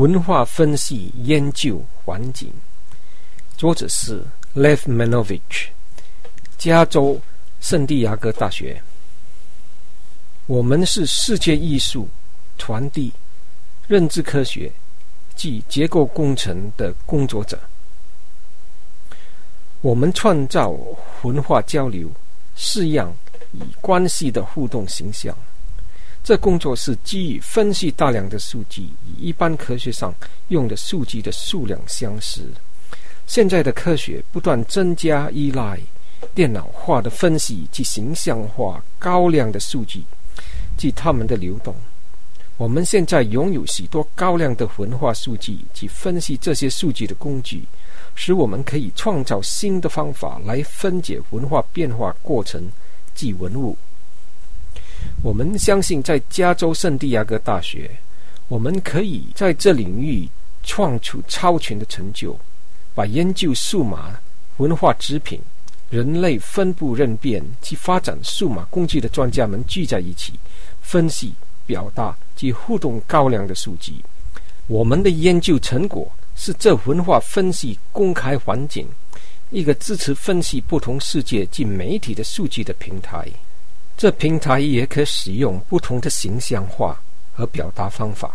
文化分析研究环境，作者是 Lev Manovich，加州圣地亚哥大学。我们是世界艺术传递、认知科学及结构工程的工作者。我们创造文化交流、式样与关系的互动形象。这工作是基于分析大量的数据，与一般科学上用的数据的数量相似。现在的科学不断增加依赖电脑化的分析及形象化高量的数据及它们的流动。我们现在拥有许多高量的文化数据及分析这些数据的工具，使我们可以创造新的方法来分解文化变化过程及文物。我们相信，在加州圣地亚哥大学，我们可以在这领域创出超群的成就，把研究数码文化制品、人类分布认变及发展数码工具的专家们聚在一起，分析、表达及互动高量的数据。我们的研究成果是这文化分析公开环境，一个支持分析不同世界及媒体的数据的平台。这平台也可使用不同的形象化和表达方法。